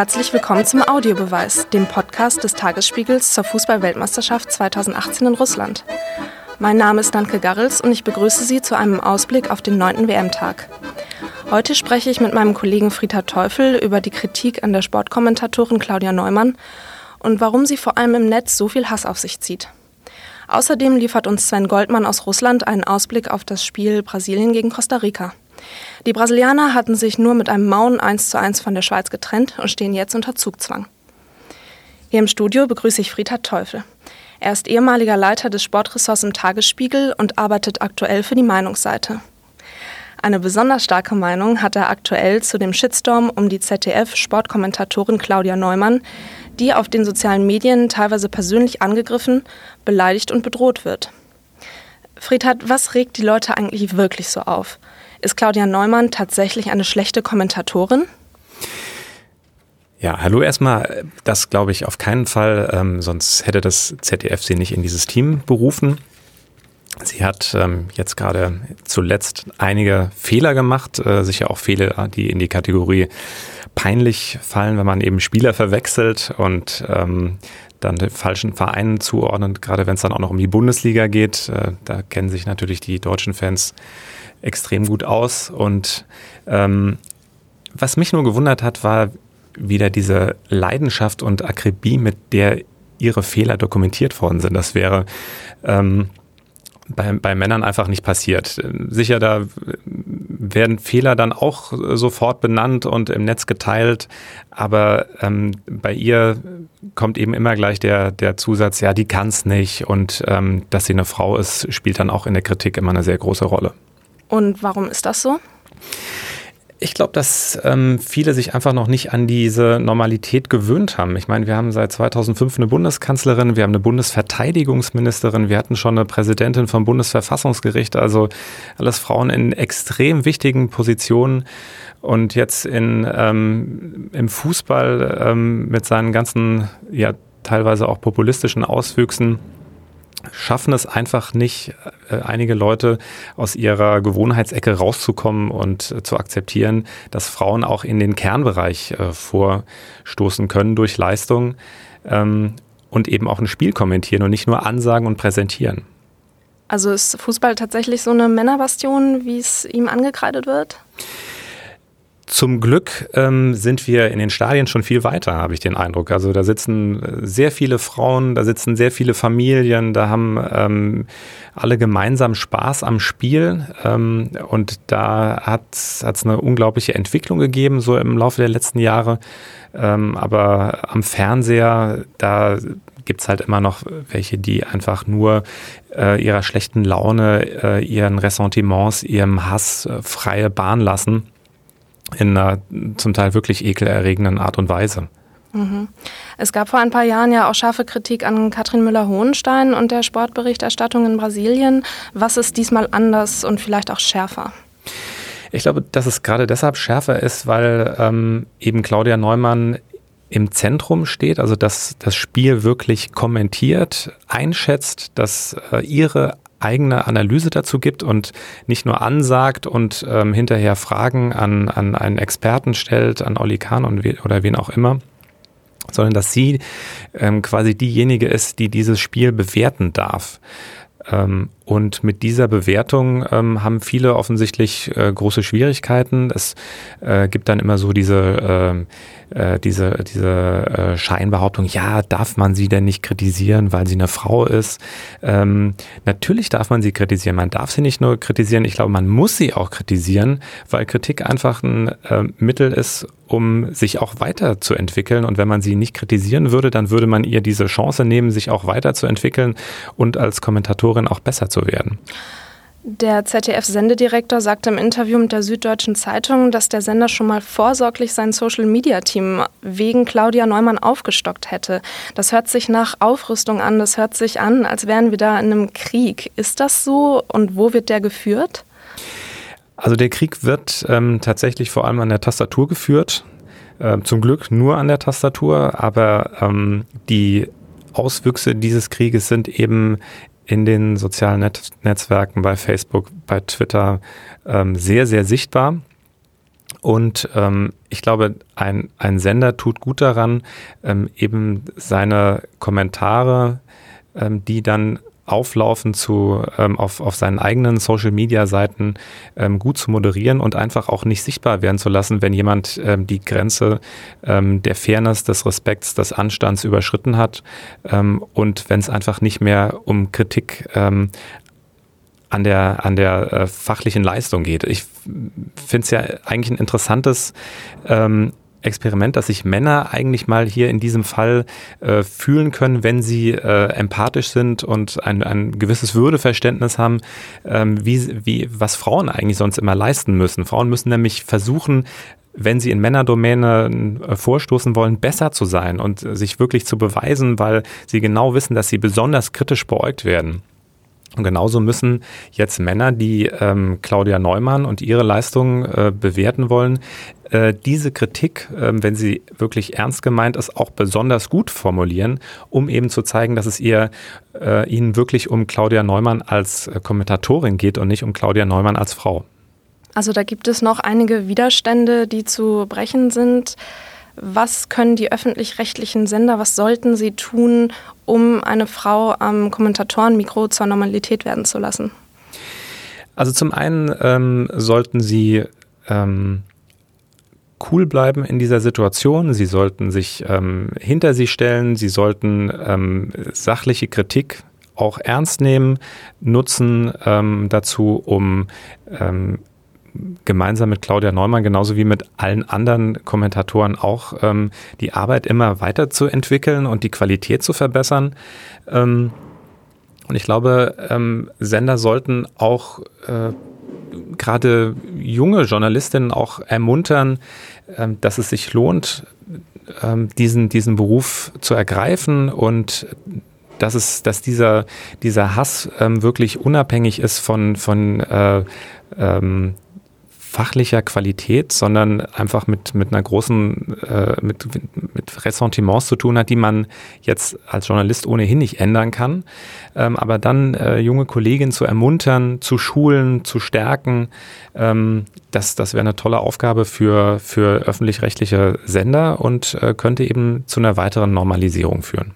Herzlich willkommen zum Audiobeweis, dem Podcast des Tagesspiegels zur Fußball-Weltmeisterschaft 2018 in Russland. Mein Name ist Danke Garrels und ich begrüße Sie zu einem Ausblick auf den 9. WM-Tag. Heute spreche ich mit meinem Kollegen Friedhard Teufel über die Kritik an der Sportkommentatorin Claudia Neumann und warum sie vor allem im Netz so viel Hass auf sich zieht. Außerdem liefert uns Sven Goldmann aus Russland einen Ausblick auf das Spiel Brasilien gegen Costa Rica. Die Brasilianer hatten sich nur mit einem mauen 1 zu 1 von der Schweiz getrennt und stehen jetzt unter Zugzwang. Hier im Studio begrüße ich Friedhard Teufel. Er ist ehemaliger Leiter des Sportressorts im Tagesspiegel und arbeitet aktuell für die Meinungsseite. Eine besonders starke Meinung hat er aktuell zu dem Shitstorm um die ZDF-Sportkommentatorin Claudia Neumann, die auf den sozialen Medien teilweise persönlich angegriffen, beleidigt und bedroht wird. Friedhard, was regt die Leute eigentlich wirklich so auf? Ist Claudia Neumann tatsächlich eine schlechte Kommentatorin? Ja, hallo erstmal. Das glaube ich auf keinen Fall, ähm, sonst hätte das ZDF sie nicht in dieses Team berufen. Sie hat ähm, jetzt gerade zuletzt einige Fehler gemacht, äh, sicher auch Fehler, die in die Kategorie peinlich fallen, wenn man eben Spieler verwechselt und ähm, dann den falschen Vereinen zuordnet, gerade wenn es dann auch noch um die Bundesliga geht. Äh, da kennen sich natürlich die deutschen Fans extrem gut aus. Und ähm, was mich nur gewundert hat, war wieder diese Leidenschaft und Akribie, mit der ihre Fehler dokumentiert worden sind. Das wäre ähm, bei, bei Männern einfach nicht passiert. Sicher, da werden Fehler dann auch sofort benannt und im Netz geteilt, aber ähm, bei ihr kommt eben immer gleich der, der Zusatz, ja, die kann es nicht und ähm, dass sie eine Frau ist, spielt dann auch in der Kritik immer eine sehr große Rolle. Und warum ist das so? Ich glaube, dass ähm, viele sich einfach noch nicht an diese Normalität gewöhnt haben. Ich meine, wir haben seit 2005 eine Bundeskanzlerin, wir haben eine Bundesverteidigungsministerin, wir hatten schon eine Präsidentin vom Bundesverfassungsgericht, also alles Frauen in extrem wichtigen Positionen. Und jetzt in, ähm, im Fußball ähm, mit seinen ganzen, ja, teilweise auch populistischen Auswüchsen schaffen es einfach nicht, äh, einige Leute aus ihrer Gewohnheitsecke rauszukommen und äh, zu akzeptieren, dass Frauen auch in den Kernbereich äh, vorstoßen können durch Leistung ähm, und eben auch ein Spiel kommentieren und nicht nur ansagen und präsentieren. Also ist Fußball tatsächlich so eine Männerbastion, wie es ihm angekreidet wird? Zum Glück ähm, sind wir in den Stadien schon viel weiter, habe ich den Eindruck. Also da sitzen äh, sehr viele Frauen, da sitzen sehr viele Familien, da haben ähm, alle gemeinsam Spaß am Spiel. Ähm, und da hat es eine unglaubliche Entwicklung gegeben, so im Laufe der letzten Jahre. Ähm, aber am Fernseher, da gibt es halt immer noch welche, die einfach nur äh, ihrer schlechten Laune, äh, ihren Ressentiments, ihrem Hass äh, freie Bahn lassen in einer zum Teil wirklich ekelerregenden Art und Weise. Mhm. Es gab vor ein paar Jahren ja auch scharfe Kritik an Katrin Müller-Hohenstein und der Sportberichterstattung in Brasilien. Was ist diesmal anders und vielleicht auch schärfer? Ich glaube, dass es gerade deshalb schärfer ist, weil ähm, eben Claudia Neumann im Zentrum steht, also dass das Spiel wirklich kommentiert, einschätzt, dass äh, ihre eigene Analyse dazu gibt und nicht nur ansagt und ähm, hinterher Fragen an, an einen Experten stellt, an Olli Kahn und we oder wen auch immer, sondern dass sie ähm, quasi diejenige ist, die dieses Spiel bewerten darf. Ähm, und mit dieser Bewertung ähm, haben viele offensichtlich äh, große Schwierigkeiten. Es äh, gibt dann immer so diese, äh, äh diese, diese äh, Scheinbehauptung, ja, darf man sie denn nicht kritisieren, weil sie eine Frau ist? Ähm, natürlich darf man sie kritisieren. Man darf sie nicht nur kritisieren, ich glaube, man muss sie auch kritisieren, weil Kritik einfach ein äh, Mittel ist, um sich auch weiterzuentwickeln. Und wenn man sie nicht kritisieren würde, dann würde man ihr diese Chance nehmen, sich auch weiterzuentwickeln und als Kommentatorin auch besser zu werden. Der ZDF-Sendedirektor sagte im Interview mit der Süddeutschen Zeitung, dass der Sender schon mal vorsorglich sein Social-Media-Team wegen Claudia Neumann aufgestockt hätte. Das hört sich nach Aufrüstung an, das hört sich an, als wären wir da in einem Krieg. Ist das so und wo wird der geführt? Also der Krieg wird ähm, tatsächlich vor allem an der Tastatur geführt. Äh, zum Glück nur an der Tastatur, aber ähm, die Auswüchse dieses Krieges sind eben in den sozialen Net Netzwerken, bei Facebook, bei Twitter ähm, sehr, sehr sichtbar. Und ähm, ich glaube, ein, ein Sender tut gut daran, ähm, eben seine Kommentare, ähm, die dann auflaufen zu, ähm, auf, auf seinen eigenen Social-Media-Seiten ähm, gut zu moderieren und einfach auch nicht sichtbar werden zu lassen, wenn jemand ähm, die Grenze ähm, der Fairness, des Respekts, des Anstands überschritten hat ähm, und wenn es einfach nicht mehr um Kritik ähm, an der, an der äh, fachlichen Leistung geht. Ich finde es ja eigentlich ein interessantes ähm, Experiment, dass sich Männer eigentlich mal hier in diesem Fall äh, fühlen können, wenn sie äh, empathisch sind und ein, ein gewisses Würdeverständnis haben, ähm, wie, wie, was Frauen eigentlich sonst immer leisten müssen. Frauen müssen nämlich versuchen, wenn sie in Männerdomäne äh, vorstoßen wollen, besser zu sein und sich wirklich zu beweisen, weil sie genau wissen, dass sie besonders kritisch beäugt werden. Und genauso müssen jetzt Männer, die ähm, Claudia Neumann und ihre Leistung äh, bewerten wollen, äh, diese Kritik, äh, wenn sie wirklich ernst gemeint ist, auch besonders gut formulieren, um eben zu zeigen, dass es ihr äh, ihnen wirklich um Claudia Neumann als äh, Kommentatorin geht und nicht um Claudia Neumann als Frau. Also da gibt es noch einige Widerstände, die zu brechen sind. Was können die öffentlich-rechtlichen Sender, was sollten sie tun, um eine Frau am Kommentatorenmikro zur Normalität werden zu lassen? Also zum einen ähm, sollten sie ähm, cool bleiben in dieser Situation. Sie sollten sich ähm, hinter sie stellen. Sie sollten ähm, sachliche Kritik auch ernst nehmen, nutzen ähm, dazu, um ähm, gemeinsam mit Claudia Neumann, genauso wie mit allen anderen Kommentatoren auch ähm, die Arbeit immer weiterzuentwickeln und die Qualität zu verbessern. Ähm, und ich glaube, ähm, Sender sollten auch äh, gerade junge Journalistinnen auch ermuntern, ähm, dass es sich lohnt, ähm, diesen, diesen Beruf zu ergreifen und dass es, dass dieser, dieser Hass ähm, wirklich unabhängig ist von, von äh, ähm, fachlicher Qualität, sondern einfach mit, mit einer großen, äh, mit, mit Ressentiments zu tun hat, die man jetzt als Journalist ohnehin nicht ändern kann. Ähm, aber dann äh, junge Kolleginnen zu ermuntern, zu schulen, zu stärken, ähm, das, das wäre eine tolle Aufgabe für, für öffentlich-rechtliche Sender und äh, könnte eben zu einer weiteren Normalisierung führen.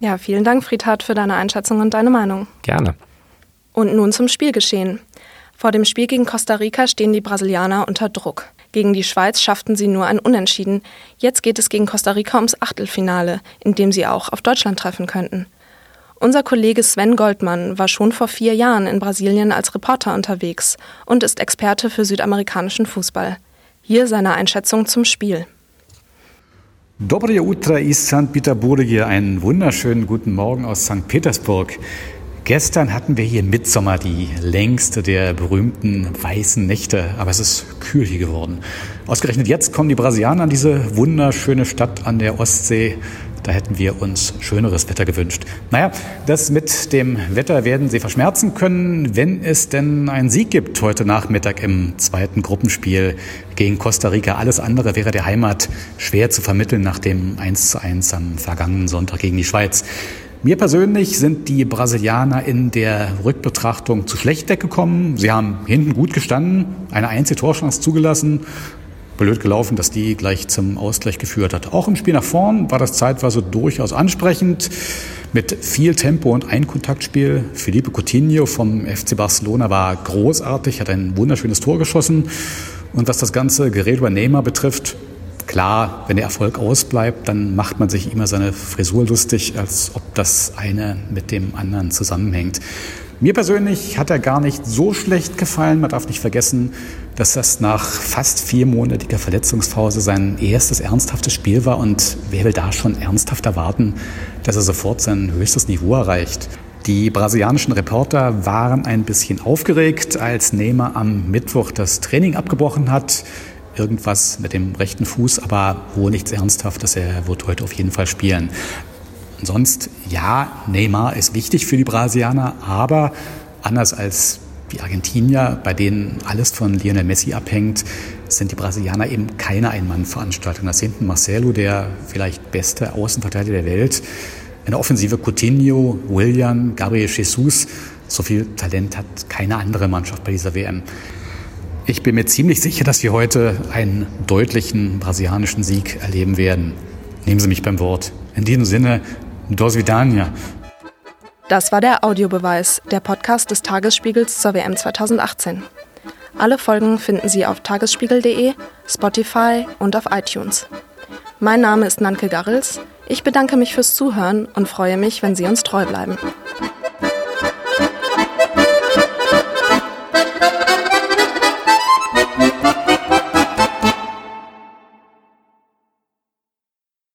Ja, vielen Dank, Friedhard, für deine Einschätzung und deine Meinung. Gerne. Und nun zum Spielgeschehen. Vor dem Spiel gegen Costa Rica stehen die Brasilianer unter Druck. Gegen die Schweiz schafften sie nur ein Unentschieden. Jetzt geht es gegen Costa Rica ums Achtelfinale, in dem sie auch auf Deutschland treffen könnten. Unser Kollege Sven Goldmann war schon vor vier Jahren in Brasilien als Reporter unterwegs und ist Experte für südamerikanischen Fußball. Hier seine Einschätzung zum Spiel. Dobre Utra iz St. Peterburg. Einen wunderschönen guten Morgen aus St. Petersburg. Gestern hatten wir hier Mitsommer, die längste der berühmten weißen Nächte, aber es ist kühl hier geworden. Ausgerechnet jetzt kommen die Brasilianer an diese wunderschöne Stadt an der Ostsee. Da hätten wir uns schöneres Wetter gewünscht. Naja, das mit dem Wetter werden Sie verschmerzen können, wenn es denn einen Sieg gibt heute Nachmittag im zweiten Gruppenspiel gegen Costa Rica. Alles andere wäre der Heimat schwer zu vermitteln nach dem 1 zu 1 am vergangenen Sonntag gegen die Schweiz. Mir persönlich sind die Brasilianer in der Rückbetrachtung zu schlecht weggekommen. Sie haben hinten gut gestanden, eine einzige Torchance zugelassen. Blöd gelaufen, dass die gleich zum Ausgleich geführt hat. Auch im Spiel nach vorn war das zeitweise durchaus ansprechend. Mit viel Tempo und Einkontaktspiel. Felipe Coutinho vom FC Barcelona war großartig, hat ein wunderschönes Tor geschossen. Und was das ganze Gerät über Neymar betrifft, Klar, wenn der Erfolg ausbleibt, dann macht man sich immer seine Frisur lustig, als ob das eine mit dem anderen zusammenhängt. Mir persönlich hat er gar nicht so schlecht gefallen. Man darf nicht vergessen, dass das nach fast viermonatiger Verletzungspause sein erstes ernsthaftes Spiel war. Und wer will da schon ernsthaft erwarten, dass er sofort sein höchstes Niveau erreicht? Die brasilianischen Reporter waren ein bisschen aufgeregt, als Neymar am Mittwoch das Training abgebrochen hat irgendwas mit dem rechten Fuß, aber wohl nichts Ernsthaftes. Er wird heute auf jeden Fall spielen. Sonst, ja, Neymar ist wichtig für die Brasilianer, aber anders als die Argentinier, bei denen alles von Lionel Messi abhängt, sind die Brasilianer eben keine Ein-Mann-Veranstaltung. Das hinten Marcelo, der vielleicht beste Außenverteidiger der Welt. In der Offensive Coutinho, William, Gabriel Jesus. So viel Talent hat keine andere Mannschaft bei dieser WM. Ich bin mir ziemlich sicher, dass wir heute einen deutlichen brasilianischen Sieg erleben werden. Nehmen Sie mich beim Wort. In diesem Sinne, dos vidania. Das war der Audiobeweis, der Podcast des Tagesspiegels zur WM 2018. Alle Folgen finden Sie auf tagesspiegel.de, Spotify und auf iTunes. Mein Name ist Nanke Garrels. Ich bedanke mich fürs Zuhören und freue mich, wenn Sie uns treu bleiben.